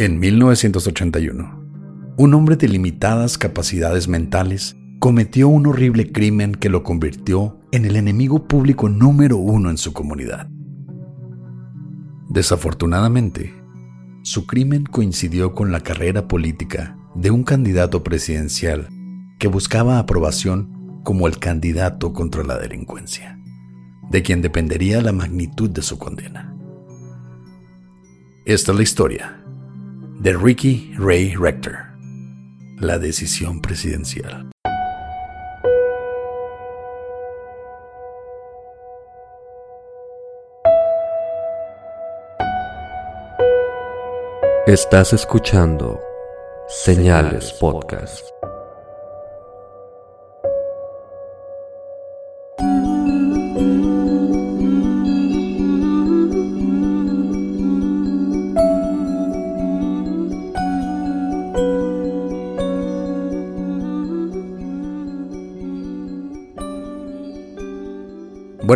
En 1981, un hombre de limitadas capacidades mentales cometió un horrible crimen que lo convirtió en el enemigo público número uno en su comunidad. Desafortunadamente, su crimen coincidió con la carrera política de un candidato presidencial que buscaba aprobación como el candidato contra la delincuencia, de quien dependería la magnitud de su condena. Esta es la historia de Ricky Ray Rector. La decisión presidencial. Estás escuchando Señales Podcast.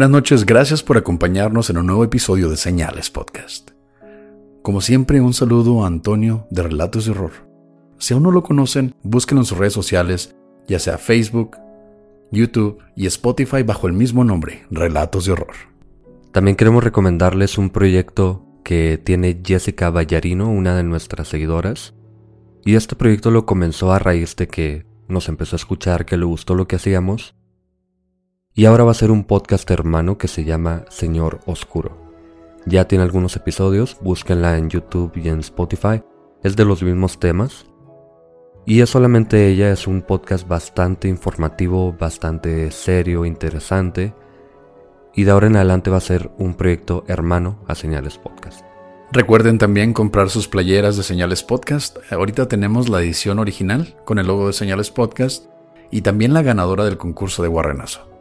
Buenas noches, gracias por acompañarnos en un nuevo episodio de Señales Podcast. Como siempre, un saludo a Antonio de Relatos de Horror. Si aún no lo conocen, búsquenlo en sus redes sociales, ya sea Facebook, YouTube y Spotify bajo el mismo nombre, Relatos de Horror. También queremos recomendarles un proyecto que tiene Jessica Ballarino, una de nuestras seguidoras. Y este proyecto lo comenzó a raíz de que nos empezó a escuchar, que le gustó lo que hacíamos y ahora va a ser un podcast hermano que se llama Señor Oscuro. Ya tiene algunos episodios, búsquenla en YouTube y en Spotify. Es de los mismos temas. Y es solamente ella, es un podcast bastante informativo, bastante serio, interesante. Y de ahora en adelante va a ser un proyecto hermano a Señales Podcast. Recuerden también comprar sus playeras de Señales Podcast. Ahorita tenemos la edición original con el logo de Señales Podcast y también la ganadora del concurso de Guarrenazo.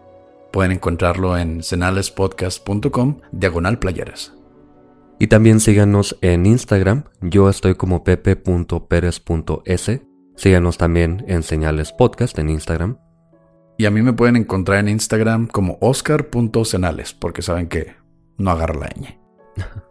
Pueden encontrarlo en senalespodcast.com diagonal playeras. Y también síganos en Instagram. Yo estoy como pepe.perez.s. Síganos también en Señales Podcast en Instagram. Y a mí me pueden encontrar en Instagram como oscar.senales, porque saben que no agarra la ñ.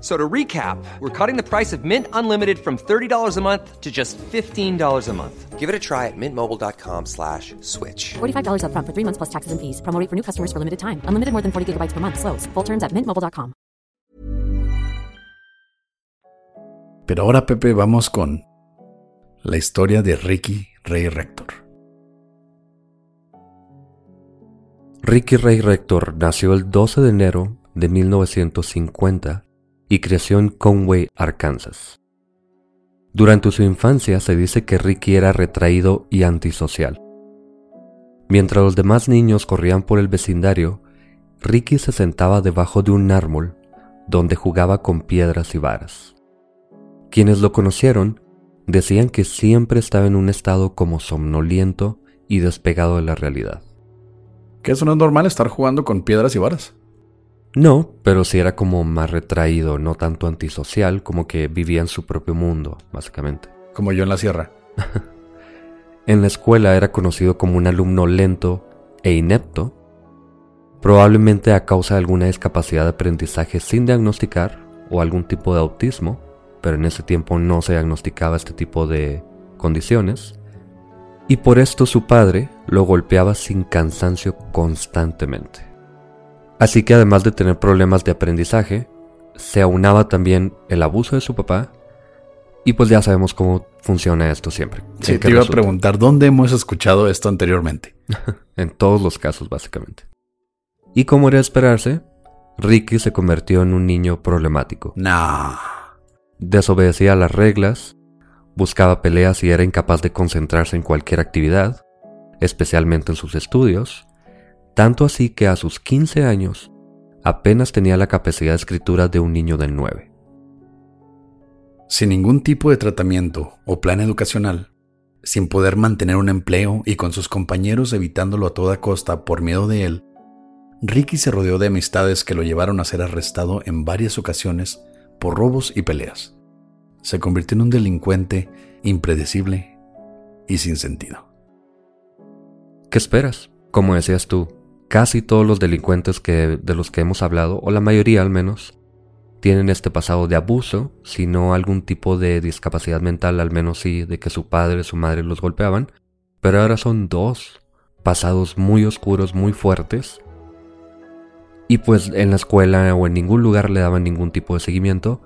So to recap, we're cutting the price of Mint Unlimited from $30 a month to just $15 a month. Give it a try at mintmobile.com slash switch. $45 up front for three months plus taxes and fees. Promo rate for new customers for limited time. Unlimited more than 40 gigabytes per month. Slows. Full terms at mintmobile.com. Pero ahora, Pepe, vamos con la historia de Ricky Ray Rector. Ricky Ray Rector nació el 12 de enero de 1950 y creció en Conway, Arkansas. Durante su infancia se dice que Ricky era retraído y antisocial. Mientras los demás niños corrían por el vecindario, Ricky se sentaba debajo de un árbol donde jugaba con piedras y varas. Quienes lo conocieron decían que siempre estaba en un estado como somnoliento y despegado de la realidad. ¿Que eso no es normal estar jugando con piedras y varas? No, pero sí era como más retraído, no tanto antisocial, como que vivía en su propio mundo, básicamente. Como yo en la sierra. en la escuela era conocido como un alumno lento e inepto, probablemente a causa de alguna discapacidad de aprendizaje sin diagnosticar o algún tipo de autismo, pero en ese tiempo no se diagnosticaba este tipo de condiciones, y por esto su padre lo golpeaba sin cansancio constantemente. Así que además de tener problemas de aprendizaje, se aunaba también el abuso de su papá y pues ya sabemos cómo funciona esto siempre. Sí, ¿En qué te iba a preguntar, ¿dónde hemos escuchado esto anteriormente? En todos los casos, básicamente. Y como era de esperarse, Ricky se convirtió en un niño problemático. Nah. Desobedecía las reglas, buscaba peleas y era incapaz de concentrarse en cualquier actividad, especialmente en sus estudios, tanto así que a sus 15 años apenas tenía la capacidad de escritura de un niño de 9. Sin ningún tipo de tratamiento o plan educacional, sin poder mantener un empleo y con sus compañeros evitándolo a toda costa por miedo de él, Ricky se rodeó de amistades que lo llevaron a ser arrestado en varias ocasiones por robos y peleas. Se convirtió en un delincuente impredecible y sin sentido. ¿Qué esperas? Como decías tú, casi todos los delincuentes que, de los que hemos hablado, o la mayoría al menos, tienen este pasado de abuso, si no algún tipo de discapacidad mental, al menos sí, de que su padre, su madre los golpeaban, pero ahora son dos pasados muy oscuros, muy fuertes, y pues en la escuela o en ningún lugar le daban ningún tipo de seguimiento,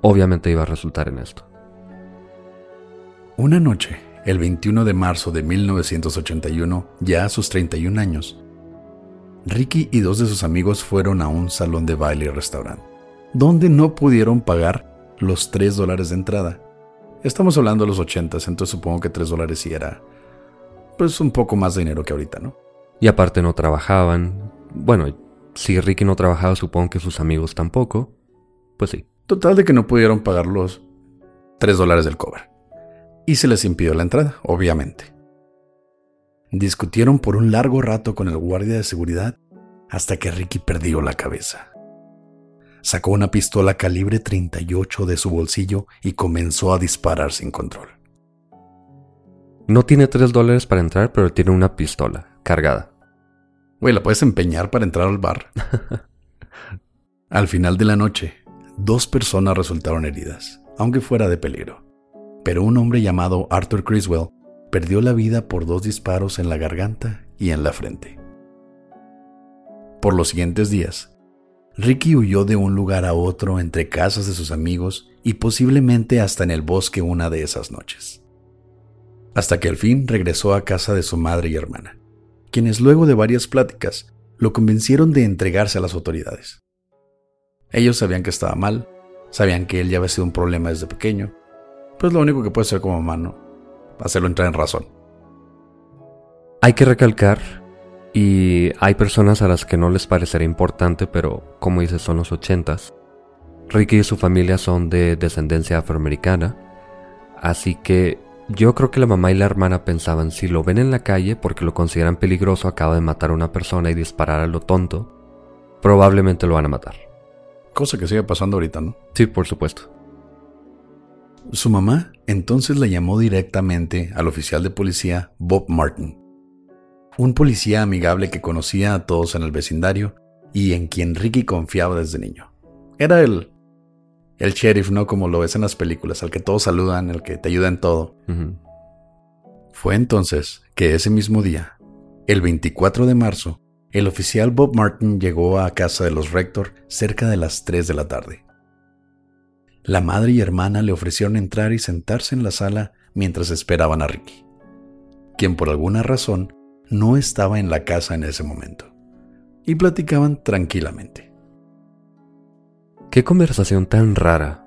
obviamente iba a resultar en esto. Una noche, el 21 de marzo de 1981, ya a sus 31 años, Ricky y dos de sus amigos fueron a un salón de baile y restaurante, donde no pudieron pagar los 3 dólares de entrada. Estamos hablando de los 80, entonces supongo que 3 dólares sí era pues un poco más de dinero que ahorita, ¿no? Y aparte no trabajaban. Bueno, si Ricky no trabajaba, supongo que sus amigos tampoco. Pues sí. Total de que no pudieron pagar los 3 dólares del cover. Y se les impidió la entrada, obviamente. Discutieron por un largo rato con el guardia de seguridad hasta que Ricky perdió la cabeza. Sacó una pistola calibre 38 de su bolsillo y comenzó a disparar sin control. No tiene 3 dólares para entrar, pero tiene una pistola cargada. Güey, ¿la puedes empeñar para entrar al bar? al final de la noche, dos personas resultaron heridas, aunque fuera de peligro. Pero un hombre llamado Arthur Criswell perdió la vida por dos disparos en la garganta y en la frente. Por los siguientes días, Ricky huyó de un lugar a otro entre casas de sus amigos y posiblemente hasta en el bosque una de esas noches. Hasta que al fin regresó a casa de su madre y hermana, quienes luego de varias pláticas lo convencieron de entregarse a las autoridades. Ellos sabían que estaba mal, sabían que él ya había sido un problema desde pequeño, pues lo único que puede hacer como mamá, ¿no? Hacerlo entrar en razón. Hay que recalcar, y hay personas a las que no les parecerá importante, pero como dices, son los ochentas. Ricky y su familia son de descendencia afroamericana, así que yo creo que la mamá y la hermana pensaban, si lo ven en la calle porque lo consideran peligroso, acaba de matar a una persona y disparar a lo tonto, probablemente lo van a matar. Cosa que sigue pasando ahorita, ¿no? Sí, por supuesto. Su mamá entonces le llamó directamente al oficial de policía Bob Martin, un policía amigable que conocía a todos en el vecindario y en quien Ricky confiaba desde niño. Era el, el sheriff, ¿no? Como lo ves en las películas, al que todos saludan, el que te ayuda en todo. Fue entonces que ese mismo día, el 24 de marzo, el oficial Bob Martin llegó a casa de los Rector cerca de las 3 de la tarde. La madre y hermana le ofrecieron entrar y sentarse en la sala mientras esperaban a Ricky, quien por alguna razón no estaba en la casa en ese momento, y platicaban tranquilamente. Qué conversación tan rara.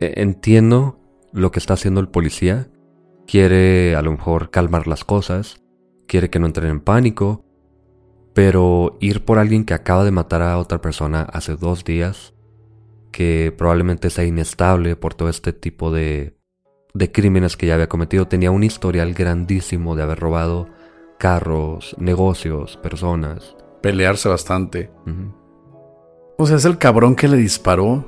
E- Entiendo lo que está haciendo el policía. Quiere a lo mejor calmar las cosas. Quiere que no entren en pánico. Pero ir por alguien que acaba de matar a otra persona hace dos días, que probablemente sea inestable por todo este tipo de, de crímenes que ya había cometido, tenía un historial grandísimo de haber robado carros, negocios, personas. Pelearse bastante. O sea, es el cabrón que le disparó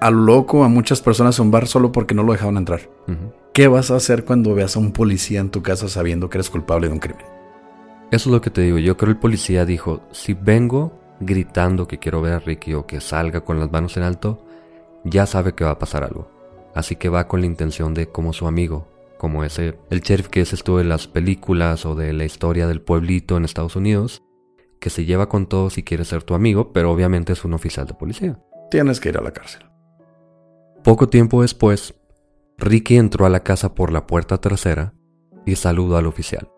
a lo loco a muchas personas en un bar solo porque no lo dejaban entrar. ¿Qué vas a hacer cuando veas a un policía en tu casa sabiendo que eres culpable de un crimen? Eso es lo que te digo. Yo creo el policía dijo, si vengo gritando que quiero ver a Ricky o que salga con las manos en alto, ya sabe que va a pasar algo. Así que va con la intención de como su amigo, como ese, el sheriff que es esto de las películas o de la historia del pueblito en Estados Unidos, que se lleva con todos y quiere ser tu amigo, pero obviamente es un oficial de policía. Tienes que ir a la cárcel. Poco tiempo después, Ricky entró a la casa por la puerta trasera y saludó al oficial.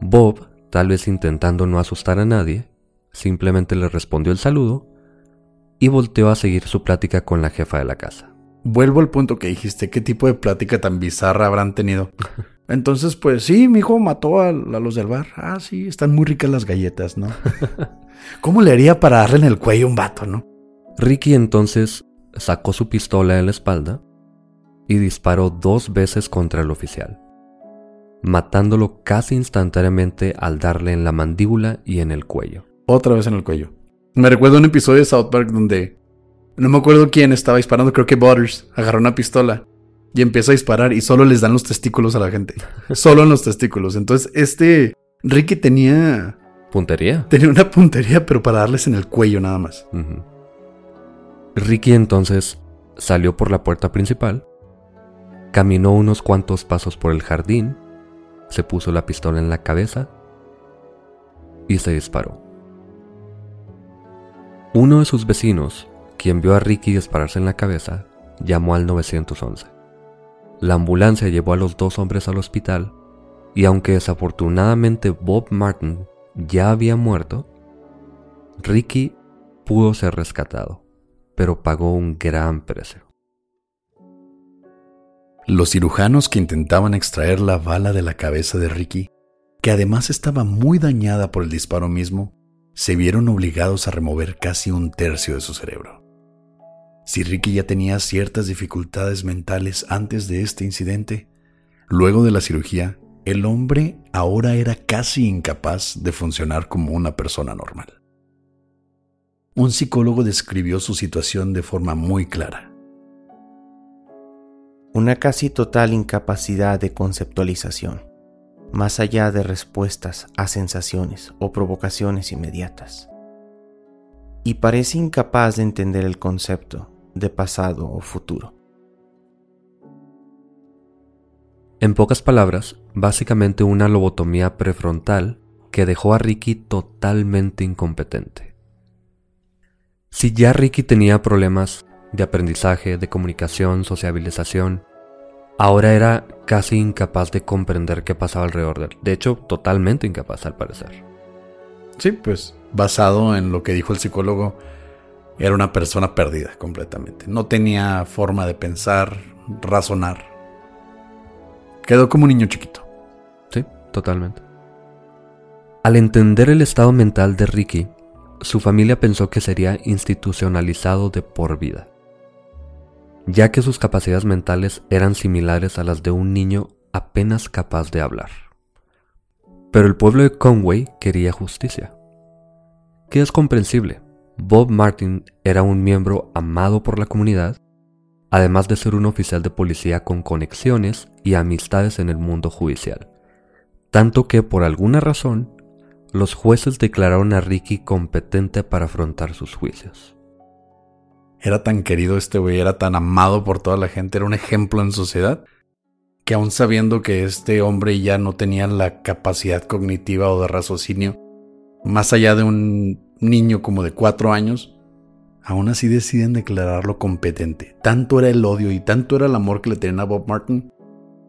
Bob, tal vez intentando no asustar a nadie, simplemente le respondió el saludo y volteó a seguir su plática con la jefa de la casa. Vuelvo al punto que dijiste, ¿qué tipo de plática tan bizarra habrán tenido? Entonces, pues sí, mi hijo mató a, a, los del bar. Ah, sí, están muy ricas las galletas, ¿no? ¿Cómo le haría para darle en el cuello a un vato, no? Ricky entonces sacó su pistola de la espalda y disparó dos veces contra el oficial, matándolo casi instantáneamente al darle en la mandíbula y en el cuello. Otra vez en el cuello. Me recuerdo un episodio de South Park donde no me acuerdo quién estaba disparando, creo que Butters agarró una pistola y empieza a disparar y solo les dan los testículos a la gente. solo en los testículos. Entonces, este Ricky tenía ¿Puntería? Tenía una puntería, pero para darles en el cuello nada más. Ricky entonces salió por la puerta principal, caminó unos cuantos pasos por el jardín, se puso la pistola en la cabeza y se disparó. Uno de sus vecinos, quien vio a Ricky dispararse en la cabeza, llamó al 911. La ambulancia llevó a los dos hombres al hospital y aunque desafortunadamente Bob Martin ya había muerto, Ricky pudo ser rescatado, pero pagó un gran precio. Los cirujanos que intentaban extraer la bala de la cabeza de Ricky, que además estaba muy dañada por el disparo mismo, se vieron obligados a remover casi un tercio de su cerebro. Si Ricky ya tenía ciertas dificultades mentales antes de este incidente, luego de la cirugía el hombre ahora era casi incapaz de funcionar como una persona normal. Un psicólogo describió su situación de forma muy clara. Una casi total incapacidad de conceptualización, más allá de respuestas a sensaciones o provocaciones inmediatas. Y parece incapaz de entender el concepto de pasado o futuro. En pocas palabras, básicamente una lobotomía prefrontal que dejó a Ricky totalmente incompetente. Si ya Ricky tenía problemas de aprendizaje, de comunicación, sociabilización, ahora era casi incapaz de comprender qué pasaba alrededor de él. De hecho, totalmente incapaz al parecer. Sí, pues basado en lo que dijo el psicólogo, era una persona perdida completamente. No tenía forma de pensar, razonar. Quedó como un niño chiquito. Sí, totalmente. Al entender el estado mental de Ricky, su familia pensó que sería institucionalizado de por vida, ya que sus capacidades mentales eran similares a las de un niño apenas capaz de hablar. Pero el pueblo de Conway quería justicia, que es comprensible. Bob Martin era un miembro amado por la comunidad además de ser un oficial de policía con conexiones y amistades en el mundo judicial. Tanto que por alguna razón, los jueces declararon a Ricky competente para afrontar sus juicios. Era tan querido este güey, era tan amado por toda la gente, era un ejemplo en sociedad, que aún sabiendo que este hombre ya no tenía la capacidad cognitiva o de raciocinio, más allá de un niño como de cuatro años, aún así deciden declararlo competente. Tanto era el odio y tanto era el amor que le tenían a Bob Martin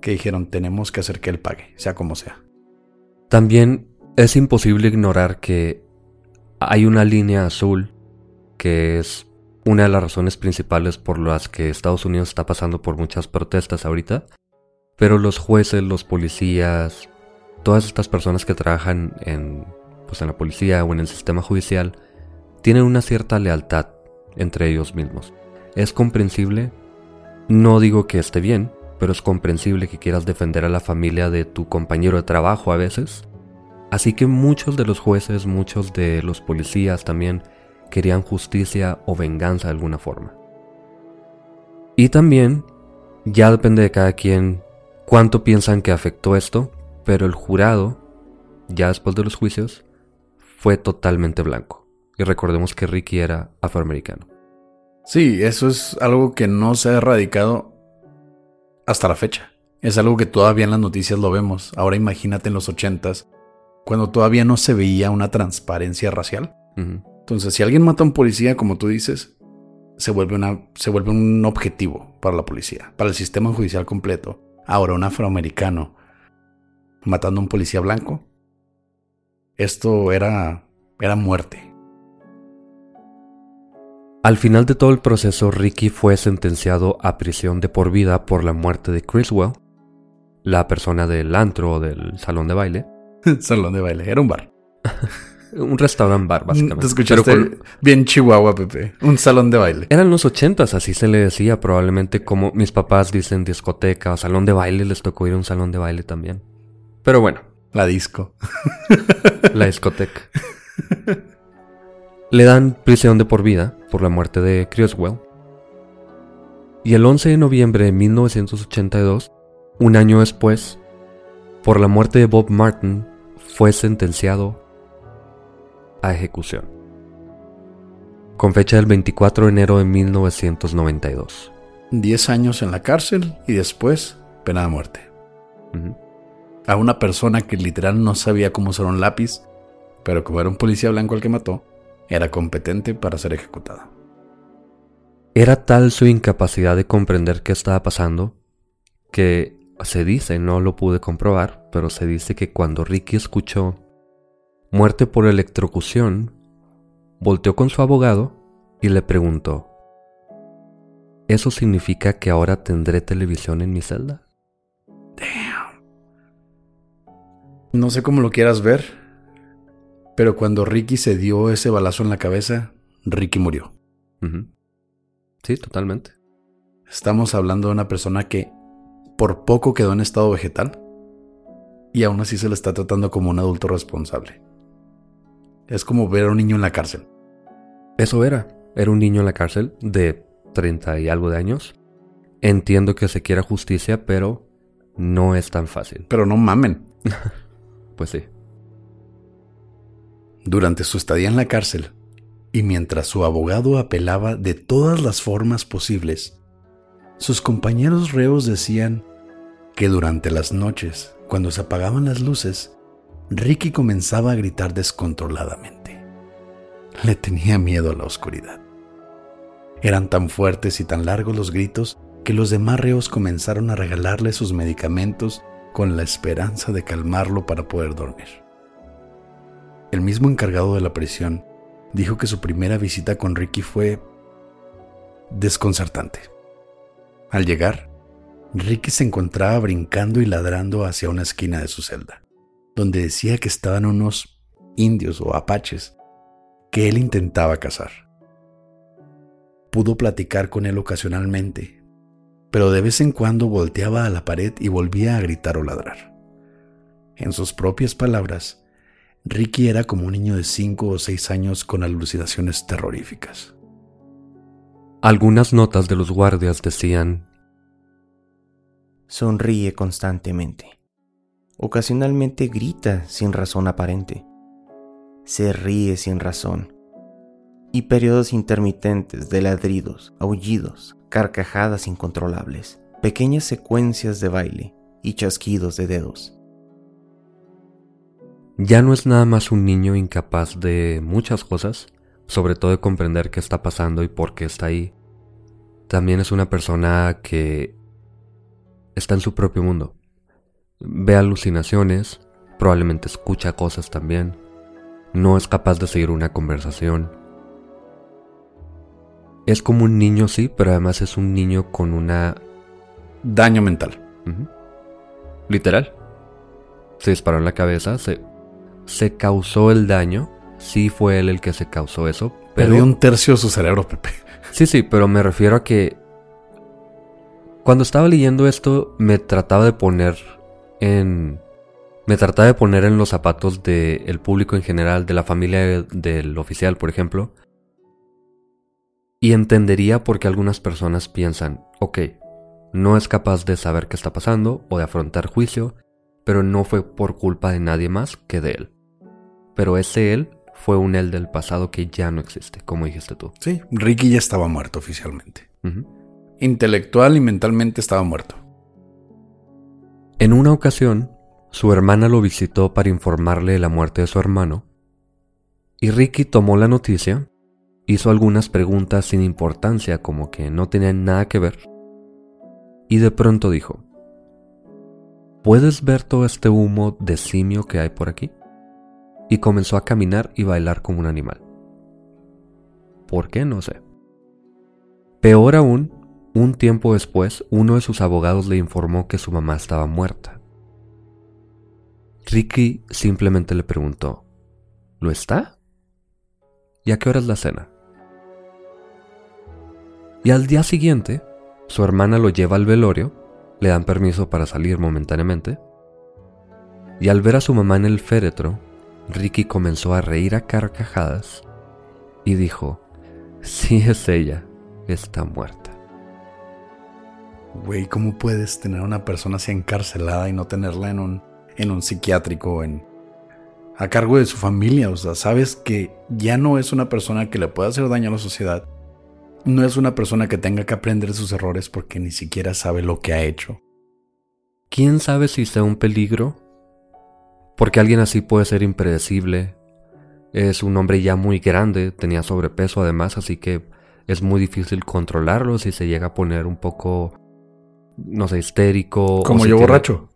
que dijeron tenemos que hacer que él pague, sea como sea. También es imposible ignorar que hay una línea azul que es una de las razones principales por las que Estados Unidos está pasando por muchas protestas ahorita. Pero los jueces, los policías, todas estas personas que trabajan en, pues en la policía o en el sistema judicial, tienen una cierta lealtad entre ellos mismos. Es comprensible, no digo que esté bien, pero es comprensible que quieras defender a la familia de tu compañero de trabajo a veces. Así que muchos de los jueces, muchos de los policías también querían justicia o venganza de alguna forma. Y también, ya depende de cada quien cuánto piensan que afectó esto, pero el jurado, ya después de los juicios, fue totalmente blanco. Y recordemos que Ricky era afroamericano. Sí, eso es algo que no se ha erradicado hasta la fecha. Es algo que todavía en las noticias lo vemos. Ahora imagínate en los ochentas, cuando todavía no se veía una transparencia racial. Entonces, si alguien mata a un policía, como tú dices, se vuelve, una, se vuelve un objetivo para la policía, para el sistema judicial completo. Ahora, un afroamericano matando a un policía blanco, esto era, era muerte. Al final de todo el proceso, Ricky fue sentenciado a prisión de por vida por la muerte de Criswell, la persona del antro o del salón de baile. salón de baile, era un bar. un restaurant bar, básicamente. Te escuchaste bien chihuahua, Pepe. Un salón de baile. Eran los ochentas, así se le decía. Probablemente como mis papás dicen discoteca o salón de baile, les tocó ir a un salón de baile también. Pero bueno. La disco. la discoteca. Le dan prisión de por vida por la muerte de Criswell. Y el 11 de noviembre de 1982, un año después, por la muerte de Bob Martin, fue sentenciado a ejecución. Con fecha del 24 de enero de 1992. Diez años en la cárcel y después pena de muerte. A una persona que literal no sabía cómo usar un lápiz, pero como era un policía blanco el que mató, era competente para ser ejecutado. Era tal su incapacidad de comprender qué estaba pasando que se dice, no lo pude comprobar, pero se dice que cuando Ricky escuchó muerte por electrocución, volteó con su abogado y le preguntó, ¿eso significa que ahora tendré televisión en mi celda? Damn. No sé cómo lo quieras ver, pero cuando Ricky se dio ese balazo en la cabeza, Ricky murió. Sí, totalmente. Estamos hablando de una persona que por poco quedó en estado vegetal y aún así se le está tratando como un adulto responsable. Es como ver a un niño en la cárcel. Eso era. Era un niño en la cárcel de 30 y algo de años. Entiendo que se quiera justicia, pero no es tan fácil. Pero no mamen. pues sí. Durante su estadía en la cárcel, y mientras su abogado apelaba de todas las formas posibles, sus compañeros reos decían que durante las noches, cuando se apagaban las luces, Ricky comenzaba a gritar descontroladamente. Le tenía miedo a la oscuridad. Eran tan fuertes y tan largos los gritos que los demás reos comenzaron a regalarle sus medicamentos con la esperanza de calmarlo para poder dormir. El mismo encargado de la prisión dijo que su primera visita con Ricky fue desconcertante. Al llegar, Ricky se encontraba brincando y ladrando hacia una esquina de su celda donde decía que estaban unos indios o apaches que él intentaba cazar. Pudo platicar con él ocasionalmente, pero de vez en cuando volteaba a la pared y volvía a gritar o ladrar. En sus propias palabras, Ricky era como un niño de 5 o 6 años con alucinaciones terroríficas. Algunas notas de los guardias decían, Sonríe constantemente. Ocasionalmente grita sin razón aparente. Se ríe sin razón. Y periodos intermitentes de ladridos, aullidos, carcajadas incontrolables, pequeñas secuencias de baile y chasquidos de dedos. Ya no es nada más un niño incapaz de muchas cosas, sobre todo de comprender qué está pasando y por qué está ahí. También es una persona que está en su propio mundo ve alucinaciones, probablemente escucha cosas también, no es capaz de seguir una conversación. Es como un niño, sí, pero además es un niño con una... Daño mental. Literal. Se disparó en la cabeza, se, se causó el daño, sí fue él el que se causó eso. Pero... Perdió un tercio de su cerebro, Pepe. Sí, sí, pero me refiero a que cuando estaba leyendo esto me trataba de poner me trataba de poner en los zapatos del público en general, de la familia del oficial, por ejemplo. Y entendería por qué algunas personas piensan, ok, no es capaz de saber qué está pasando o de afrontar juicio, pero no fue por culpa de nadie más que de él. Pero ese él fue un él del pasado que ya no existe, como dijiste tú. Sí, Ricky ya estaba muerto oficialmente. Intelectual y mentalmente estaba muerto. En una ocasión, su hermana lo visitó para informarle de la muerte de su hermano, y Ricky tomó la noticia hizo algunas preguntas sin importancia como que no tenían nada que ver. Y de pronto dijo, ¿puedes ver todo este humo de simio que hay por aquí? Y comenzó a caminar y bailar como un animal. ¿Por qué? No sé. Peor aún, un tiempo después, uno de sus abogados le informó que su mamá estaba muerta. Ricky simplemente le preguntó, ¿lo está? ¿Y a qué hora es la cena? Y al día siguiente, su hermana lo lleva al velorio, le dan permiso para salir momentáneamente, y al ver a su mamá en el féretro, Ricky comenzó a reír a carcajadas y dijo, sí es ella, está muerta. Güey, ¿cómo puedes tener a una persona así encarcelada y no tenerla en un, en un psiquiátrico, en, a cargo de su familia? O sea, sabes que ya no es una persona que le pueda hacer daño a la sociedad. No es una persona que tenga que aprender sus errores porque ni siquiera sabe lo que ha hecho. ¿Quién sabe si sea un peligro? Porque alguien así puede ser impredecible. Es un hombre ya muy grande, tenía sobrepeso además, así que es muy difícil controlarlo si se llega a poner un poco no sé, histérico. Como si yo tiene- borracho.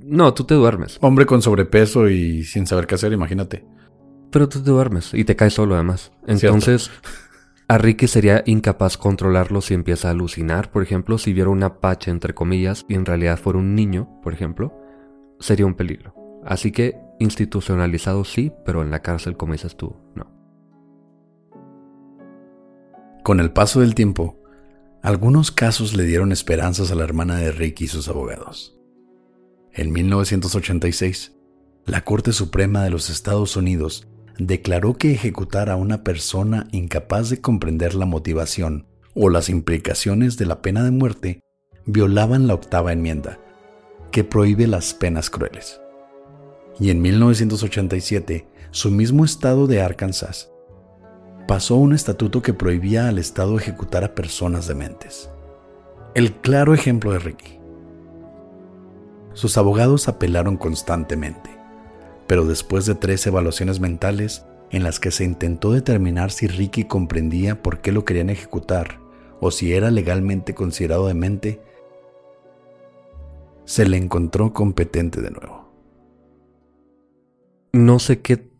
No, tú te duermes. Hombre con sobrepeso y sin saber qué hacer, imagínate. Pero tú te duermes y te caes solo además. Entonces, a Ricky sería incapaz controlarlo si empieza a alucinar, por ejemplo, si viera un apache entre comillas y en realidad fuera un niño, por ejemplo, sería un peligro. Así que institucionalizado sí, pero en la cárcel, como dices tú, no. Con el paso del tiempo, algunos casos le dieron esperanzas a la hermana de Ricky y sus abogados. En 1986, la Corte Suprema de los Estados Unidos declaró que ejecutar a una persona incapaz de comprender la motivación o las implicaciones de la pena de muerte violaban la octava enmienda, que prohíbe las penas crueles. Y en 1987, su mismo estado de Arkansas pasó un estatuto que prohibía al Estado ejecutar a personas dementes. El claro ejemplo de Ricky. Sus abogados apelaron constantemente, pero después de tres evaluaciones mentales en las que se intentó determinar si Ricky comprendía por qué lo querían ejecutar o si era legalmente considerado demente, se le encontró competente de nuevo. No sé qué...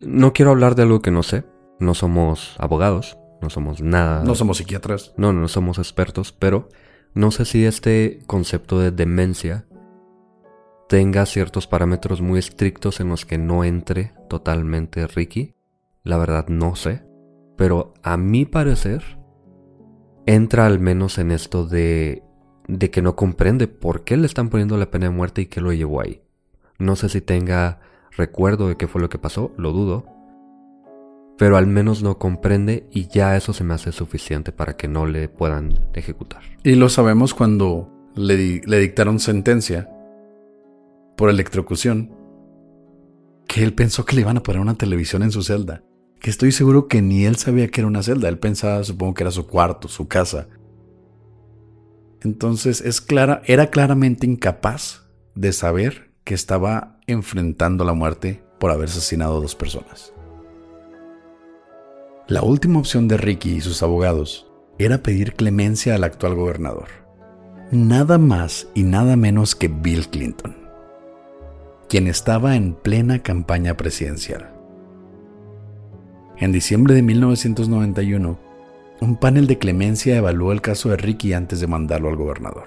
No quiero hablar de algo que no sé. No somos abogados, no somos nada... No somos psiquiatras. No, no somos expertos, pero no sé si este concepto de demencia tenga ciertos parámetros muy estrictos en los que no entre totalmente Ricky. La verdad no sé, pero a mi parecer entra al menos en esto de de que no comprende por qué le están poniendo la pena de muerte y qué lo llevó ahí. No sé si tenga recuerdo de qué fue lo que pasó, lo dudo, pero al menos no comprende y ya eso se me hace suficiente para que no le puedan ejecutar. Y lo sabemos cuando le, le dictaron sentencia por electrocución, que él pensó que le iban a poner una televisión en su celda, que estoy seguro que ni él sabía que era una celda, él pensaba, supongo que era su cuarto, su casa. Entonces es clara, era claramente incapaz de saber que estaba enfrentando la muerte por haber asesinado a dos personas. La última opción de Ricky y sus abogados era pedir clemencia al actual gobernador. Nada más y nada menos que Bill Clinton, quien estaba en plena campaña presidencial. En diciembre de 1991, un panel de clemencia evaluó el caso de Ricky antes de mandarlo al gobernador.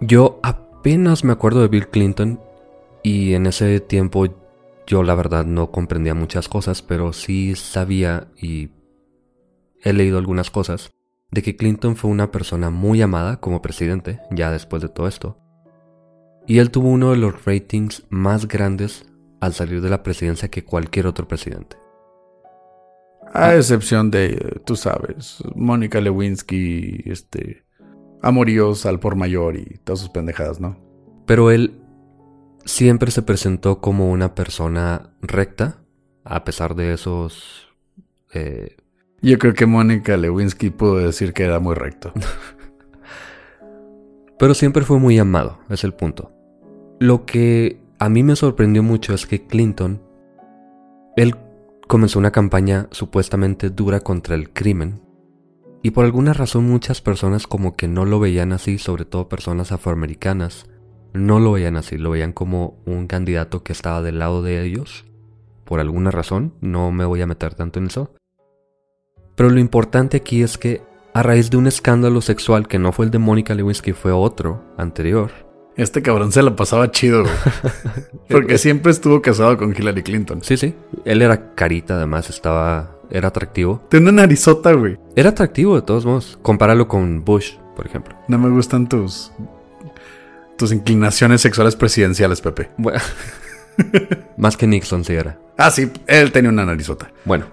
Yo apenas me acuerdo de Bill Clinton y en ese tiempo yo la verdad no comprendía muchas cosas, pero sí sabía y he leído algunas cosas de que Clinton fue una persona muy amada como presidente, ya después de todo esto. Y él tuvo uno de los ratings más grandes al salir de la presidencia que cualquier otro presidente. A excepción de, tú sabes, Mónica Lewinsky, este, amoríos al por mayor y todas sus pendejadas, ¿no? Pero él siempre se presentó como una persona recta, a pesar de esos... eh, Yo creo que Mónica Lewinsky pudo decir que era muy recto. pero siempre fue muy amado, es el punto. Lo que a mí me sorprendió mucho es que Clinton, él comenzó una campaña supuestamente dura contra el crimen. Y por alguna razón muchas personas como que no lo veían así, sobre todo personas afroamericanas, no lo veían así, lo veían como un candidato que estaba del lado de ellos. Por alguna razón, no me voy a meter tanto en eso. Pero lo importante aquí es que a raíz de un escándalo sexual que no fue el de Mónica Lewinsky, fue otro, anterior. Este cabrón se la pasaba chido, güey. Porque siempre estuvo casado con Hillary Clinton. Sí, sí. Él era carita, además, estaba. Era atractivo. Tiene una narizota, güey. Era atractivo, de todos modos. Compáralo con Bush, por ejemplo. No me gustan tus. Tus inclinaciones sexuales presidenciales, Pepe. Bueno. Más que Nixon, sí era. Ah, sí, él tenía una narizota. Bueno.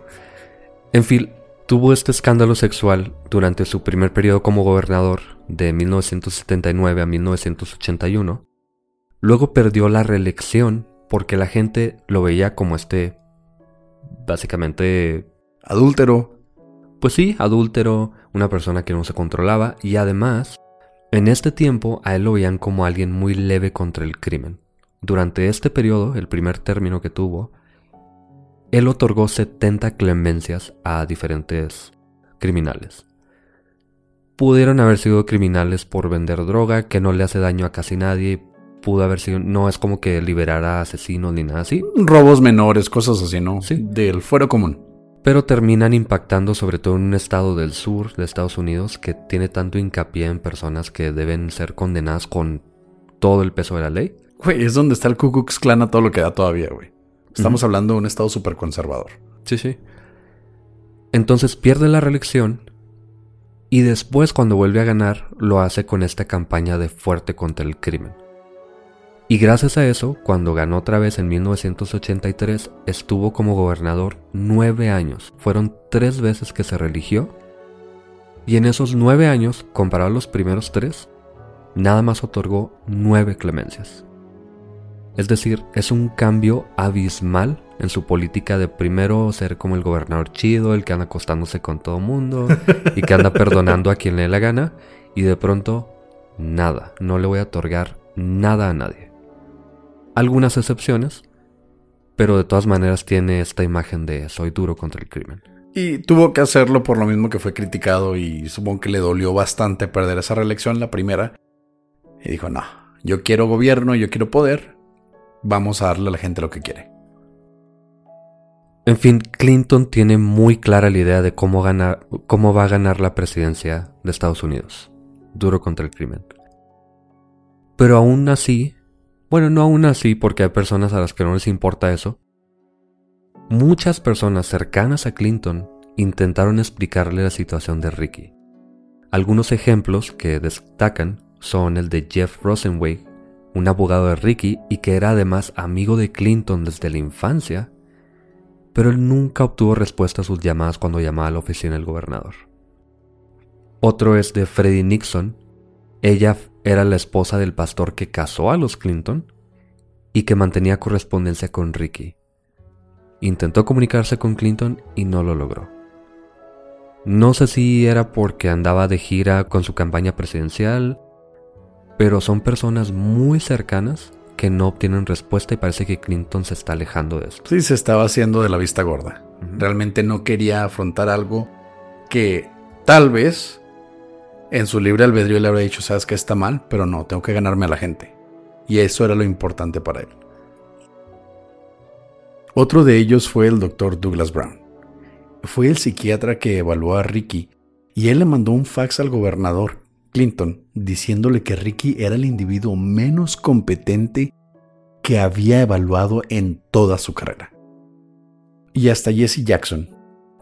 En fin, tuvo este escándalo sexual durante su primer periodo como gobernador de 1979 a 1981. Luego perdió la reelección porque la gente lo veía como este, básicamente... Adúltero. Pues sí, adúltero, una persona que no se controlaba y además, en este tiempo a él lo veían como alguien muy leve contra el crimen. Durante este periodo, el primer término que tuvo, él otorgó 70 clemencias a diferentes criminales. Pudieron haber sido criminales por vender droga, que no le hace daño a casi nadie. Pudo haber sido, no es como que liberara asesinos ni nada así. Robos menores, cosas así, ¿no? Sí. Del fuero común. Pero terminan impactando sobre todo en un estado del sur de Estados Unidos que tiene tanto hincapié en personas que deben ser condenadas con todo el peso de la ley. Güey, es donde está el Ku Klux Klan a todo lo que da todavía, güey. Estamos hablando de un estado súper conservador. Sí, sí. Entonces pierde la reelección y después cuando vuelve a ganar lo hace con esta campaña de fuerte contra el crimen. Y gracias a eso, cuando ganó otra vez en 1983, estuvo como gobernador nueve años. Fueron tres veces que se religió. Y en esos nueve años, comparado a los primeros tres, nada más otorgó nueve clemencias. Es decir, es un cambio abismal en su política de primero ser como el gobernador chido, el que anda acostándose con todo mundo y que anda perdonando a quien le dé la gana, y de pronto nada, no le voy a otorgar nada a nadie. Algunas excepciones, pero de todas maneras tiene esta imagen de soy duro contra el crimen. Y tuvo que hacerlo por lo mismo que fue criticado y supongo que le dolió bastante perder esa reelección, la primera. Y dijo, no, yo quiero gobierno, yo quiero poder, vamos a darle a la gente lo que quiere. En fin, Clinton tiene muy clara la idea de cómo, ganar, cómo va a ganar la presidencia de Estados Unidos. Duro contra el crimen. Pero aún así, bueno, no aún así porque hay personas a las que no les importa eso, muchas personas cercanas a Clinton intentaron explicarle la situación de Ricky. Algunos ejemplos que destacan son el de Jeff Rosenweg, un abogado de Ricky y que era además amigo de Clinton desde la infancia, pero él nunca obtuvo respuesta a sus llamadas cuando llamaba a la oficina del gobernador. Otro es de Freddie Nixon. Ella era la esposa del pastor que casó a los Clinton y que mantenía correspondencia con Ricky. Intentó comunicarse con Clinton y no lo logró. No sé si era porque andaba de gira con su campaña presidencial, pero son personas muy cercanas que no obtienen respuesta y parece que Clinton se está alejando de esto. Sí, se estaba haciendo de la vista gorda. Realmente no quería afrontar algo que tal vez en su libre albedrío le habría dicho, sabes que está mal, pero no, tengo que ganarme a la gente. Y eso era lo importante para él. Otro de ellos fue el doctor Douglas Brown. Fue el psiquiatra que evaluó a Ricky y él le mandó un fax al gobernador Clinton diciéndole que Ricky era el individuo menos competente que había evaluado en toda su carrera. Y hasta Jesse Jackson,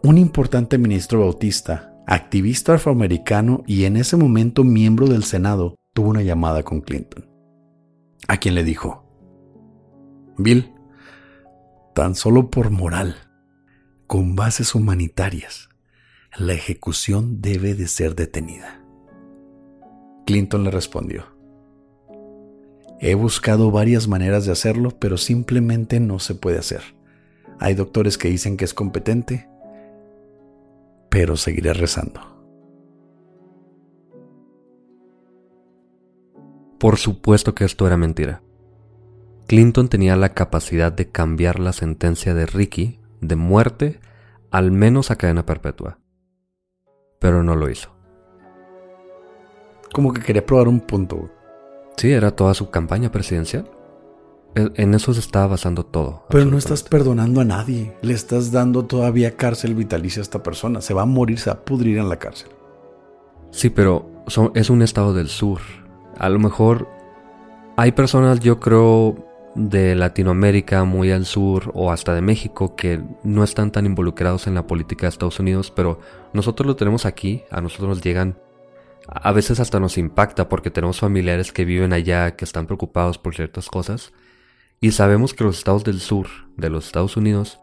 un importante ministro bautista, activista afroamericano y en ese momento miembro del Senado, tuvo una llamada con Clinton, a quien le dijo, Bill, tan solo por moral, con bases humanitarias, la ejecución debe de ser detenida. Clinton le respondió, He buscado varias maneras de hacerlo, pero simplemente no se puede hacer. Hay doctores que dicen que es competente, pero seguiré rezando. Por supuesto que esto era mentira. Clinton tenía la capacidad de cambiar la sentencia de Ricky de muerte, al menos a cadena perpetua. Pero no lo hizo. Como que quería probar un punto. Sí, era toda su campaña presidencial. E, en eso se estaba basando todo. Pero no estás perdonando a nadie. Le estás dando todavía cárcel vitalicia a esta persona. Se va a morir, se va a pudrir en la cárcel. Sí, pero es un estado del sur. A lo mejor hay personas, yo creo, de Latinoamérica muy al sur o hasta de México que no están tan involucrados en la política de Estados Unidos, pero nosotros lo tenemos aquí, a nosotros nos llegan, a veces hasta nos impacta porque tenemos familiares que viven allá, que están preocupados por ciertas cosas, y sabemos que los estados del sur de los Estados Unidos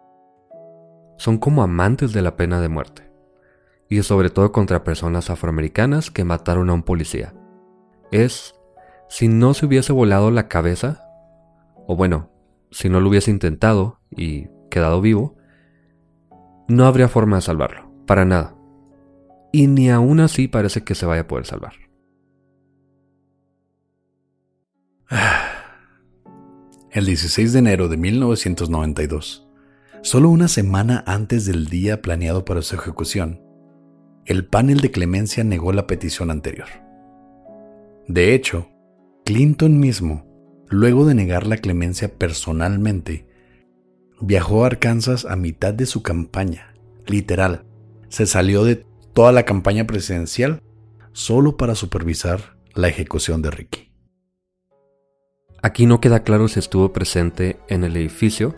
son como amantes de la pena de muerte y sobre todo contra personas afroamericanas que mataron a un policía. Es, si no se hubiese volado la cabeza, o bueno, si no lo hubiese intentado y quedado vivo, no habría forma de salvarlo, para nada. Y ni aún así parece que se vaya a poder salvar. El 16 de enero de 1992, solo una semana antes del día planeado para su ejecución, el panel de clemencia negó la petición anterior. De hecho, Clinton mismo, luego de negar la clemencia personalmente, viajó a Arkansas a mitad de su campaña, literal, se salió de toda la campaña presidencial solo para supervisar la ejecución de Ricky. Aquí no queda claro si estuvo presente en el edificio,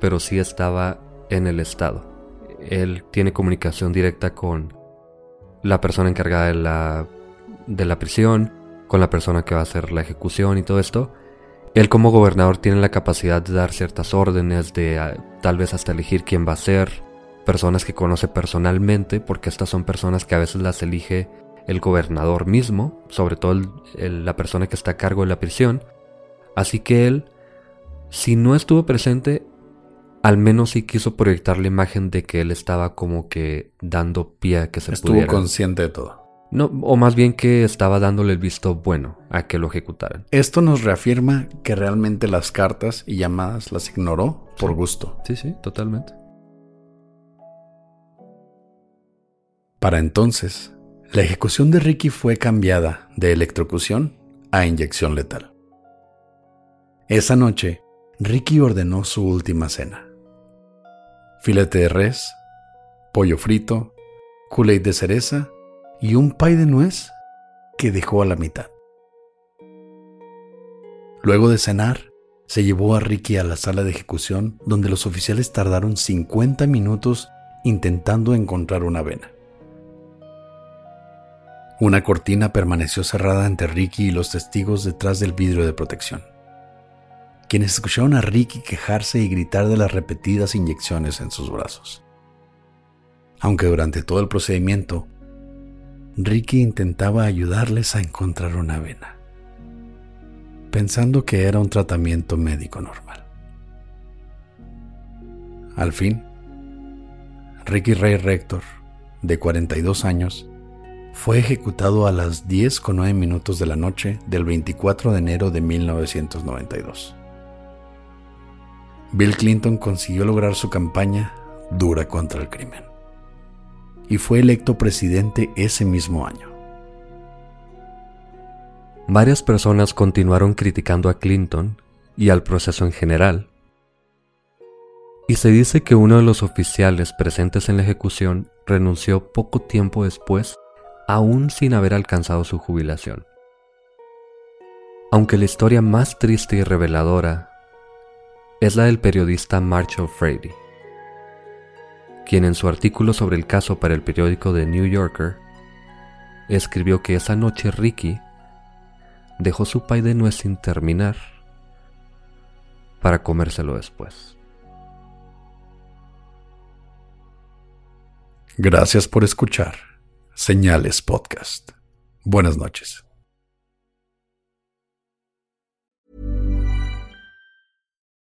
pero sí estaba en el estado. Él tiene comunicación directa con la persona encargada de la, de la prisión, con la persona que va a hacer la ejecución y todo esto. Él como gobernador tiene la capacidad de dar ciertas órdenes, de ah, tal vez hasta elegir quién va a ser, personas que conoce personalmente, porque estas son personas que a veces las elige el gobernador mismo, sobre todo la persona que está a cargo de la prisión. Así que él, si no estuvo presente, al menos sí quiso proyectar la imagen de que él estaba como que dando pie a que se Estuvo consciente de todo. No, o más bien que estaba dándole el visto bueno a que lo ejecutaran. Esto nos reafirma que realmente las cartas y llamadas las ignoró por gusto. Sí, sí, totalmente. Para entonces, la ejecución de Ricky fue cambiada de electrocución a inyección letal. Esa noche, Ricky ordenó su última cena filete de res, pollo frito, kool de cereza y un pay de nuez que dejó a la mitad. Luego de cenar, se llevó a Ricky a la sala de ejecución donde los oficiales tardaron 50 minutos intentando encontrar una vena. Una cortina permaneció cerrada entre Ricky y los testigos detrás del vidrio de protección quienes escucharon a Ricky quejarse y gritar de las repetidas inyecciones en sus brazos. Aunque durante todo el procedimiento, Ricky intentaba ayudarles a encontrar una vena, pensando que era un tratamiento médico normal. Al fin, Ricky Ray Rector, de 42 años, fue ejecutado a las 10 con 9 minutos de la noche del 24 de enero de 1992. Bill Clinton consiguió lograr su campaña dura contra el crimen y fue electo presidente ese mismo año. Varias personas continuaron criticando a Clinton y al proceso en general, y se dice que uno de los oficiales presentes en la ejecución renunció poco tiempo después, aún sin haber alcanzado su jubilación. Aunque la historia más triste y reveladora es la del periodista Marshall Frady, quien en su artículo sobre el caso para el periódico The New Yorker escribió que esa noche Ricky dejó su pay de nuez sin terminar para comérselo después. Gracias por escuchar Señales Podcast. Buenas noches.